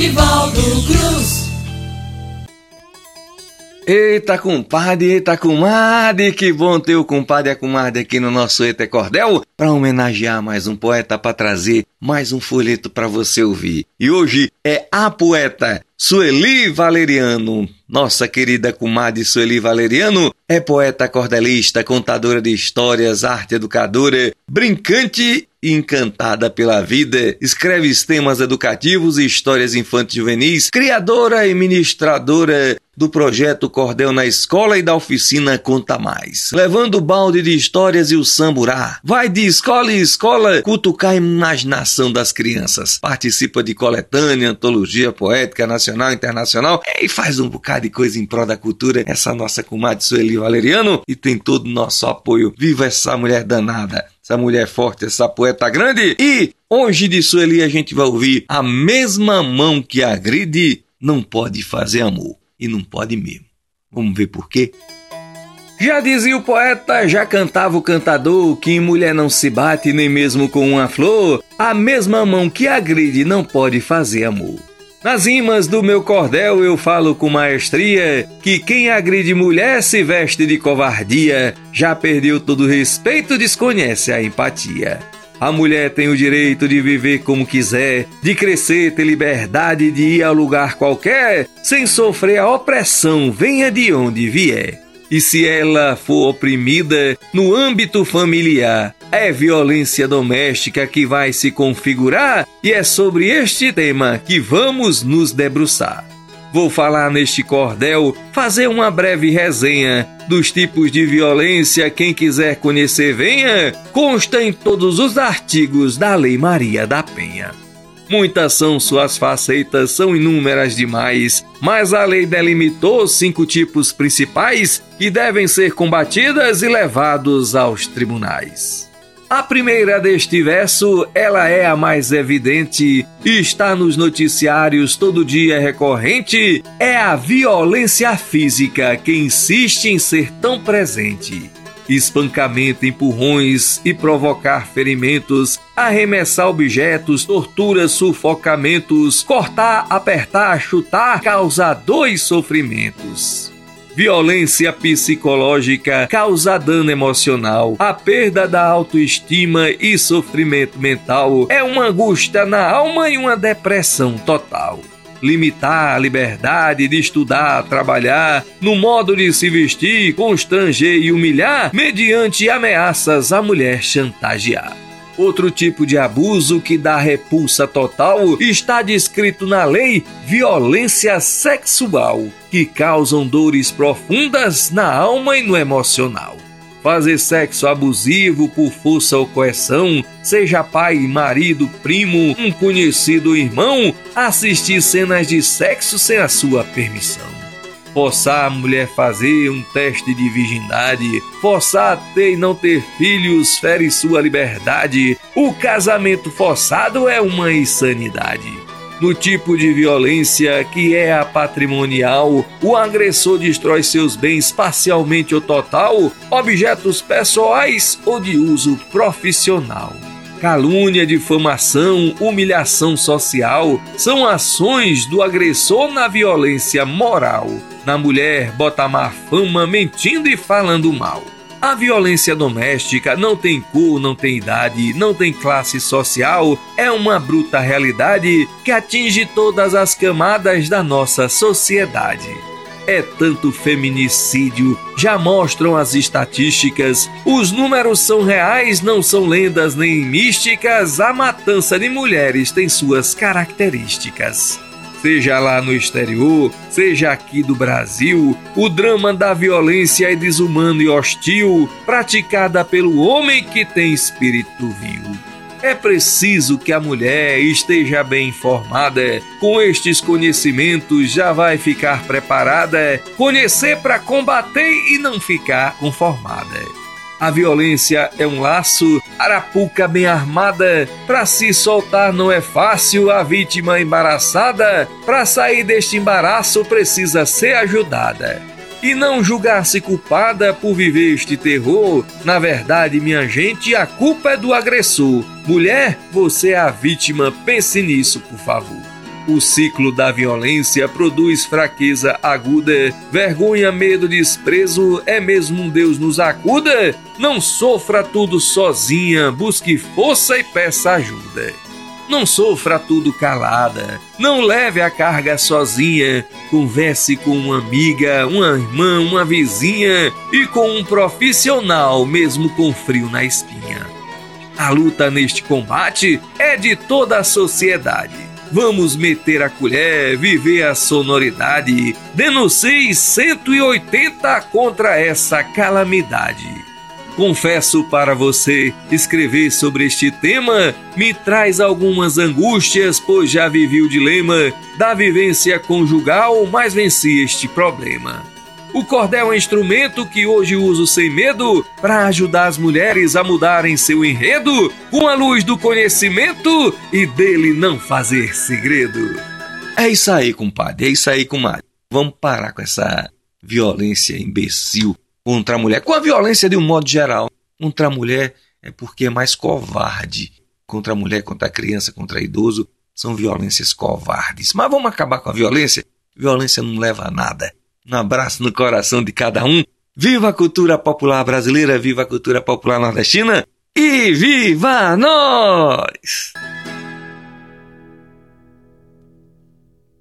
Nivaldo Cruz. Eita, compadre, eita, comadre, que bom ter o compadre e a comadre aqui no nosso Eita Cordel para homenagear mais um poeta para trazer mais um folheto para você ouvir. E hoje é a poeta Sueli Valeriano. Nossa querida comadre Sueli Valeriano é poeta cordelista, contadora de histórias, arte educadora, brincante e encantada pela vida, escreve temas educativos e histórias infantis juvenis, criadora e ministradora do projeto Cordel na Escola e da oficina Conta Mais. Levando o balde de histórias e o samburá. Vai de escola em escola cutucar a imaginação das crianças. Participa de coletânea, antologia poética nacional e internacional e faz um bocado de coisa em prol da cultura. Essa nossa comadre Sueli Valeriano e tem todo o nosso apoio. Viva essa mulher danada! essa mulher forte, essa poeta grande. E hoje de Sueli a gente vai ouvir a mesma mão que agride não pode fazer amor. E não pode mesmo. Vamos ver por quê? Já dizia o poeta, já cantava o cantador, que em mulher não se bate nem mesmo com uma flor, a mesma mão que agride não pode fazer amor. Nas rimas do meu cordel eu falo com maestria que quem agride mulher se veste de covardia, já perdeu todo respeito, desconhece a empatia. A mulher tem o direito de viver como quiser, de crescer, ter liberdade de ir a lugar qualquer, sem sofrer a opressão, venha de onde vier. E se ela for oprimida no âmbito familiar, é violência doméstica que vai se configurar e é sobre este tema que vamos nos debruçar. Vou falar neste cordel, fazer uma breve resenha dos tipos de violência. Quem quiser conhecer, venha. Consta em todos os artigos da Lei Maria da Penha. Muitas são suas facetas, são inúmeras demais, mas a lei delimitou cinco tipos principais que devem ser combatidas e levados aos tribunais. A primeira deste verso, ela é a mais evidente e está nos noticiários todo dia recorrente, é a violência física que insiste em ser tão presente. Espancamento, empurrões e provocar ferimentos, arremessar objetos, torturas, sufocamentos, cortar, apertar, chutar, causa dois sofrimentos. Violência psicológica causa dano emocional. A perda da autoestima e sofrimento mental é uma angústia na alma e uma depressão total limitar a liberdade de estudar, trabalhar, no modo de se vestir, constranger e humilhar, mediante ameaças a mulher chantagear. Outro tipo de abuso que dá repulsa total está descrito na lei violência sexual, que causam dores profundas na alma e no emocional. Fazer sexo abusivo por força ou coerção, seja pai, marido, primo, um conhecido irmão, assistir cenas de sexo sem a sua permissão forçar a mulher fazer um teste de virgindade, forçar a ter e não ter filhos fere sua liberdade. O casamento forçado é uma insanidade. No tipo de violência que é a patrimonial, o agressor destrói seus bens parcialmente ou total, objetos pessoais ou de uso profissional. Calúnia, difamação, humilhação social são ações do agressor na violência moral. Na mulher, bota má fama mentindo e falando mal. A violência doméstica não tem cor, não tem idade, não tem classe social, é uma bruta realidade que atinge todas as camadas da nossa sociedade é tanto feminicídio, já mostram as estatísticas. Os números são reais, não são lendas nem místicas. A matança de mulheres tem suas características. Seja lá no exterior, seja aqui do Brasil, o drama da violência é desumano e hostil, praticada pelo homem que tem espírito vil. É preciso que a mulher esteja bem informada. Com estes conhecimentos já vai ficar preparada, conhecer para combater e não ficar conformada. A violência é um laço, arapuca bem armada. Para se soltar não é fácil, a vítima embaraçada. Para sair deste embaraço precisa ser ajudada e não julgar-se culpada por viver este terror. Na verdade, minha gente, a culpa é do agressor. Mulher, você é a vítima, pense nisso, por favor. O ciclo da violência produz fraqueza aguda, vergonha, medo, desprezo, é mesmo um Deus nos acuda? Não sofra tudo sozinha, busque força e peça ajuda. Não sofra tudo calada, não leve a carga sozinha. Converse com uma amiga, uma irmã, uma vizinha e com um profissional, mesmo com frio na espinha. A luta neste combate é de toda a sociedade. Vamos meter a colher, viver a sonoridade. Denuncie 180 contra essa calamidade. Confesso para você, escrever sobre este tema me traz algumas angústias, pois já vivi o dilema da vivência conjugal, mas venci este problema. O cordel é um instrumento que hoje uso sem medo para ajudar as mulheres a mudarem seu enredo com a luz do conhecimento e dele não fazer segredo. É isso aí, compadre, é isso aí, comadre. Vamos parar com essa violência imbecil contra a mulher, com a violência de um modo geral. Contra a mulher é porque é mais covarde. Contra a mulher, contra a criança, contra idoso, são violências covardes. Mas vamos acabar com a violência? Violência não leva a nada. Um abraço no coração de cada um. Viva a cultura popular brasileira, viva a cultura popular nordestina e viva nós!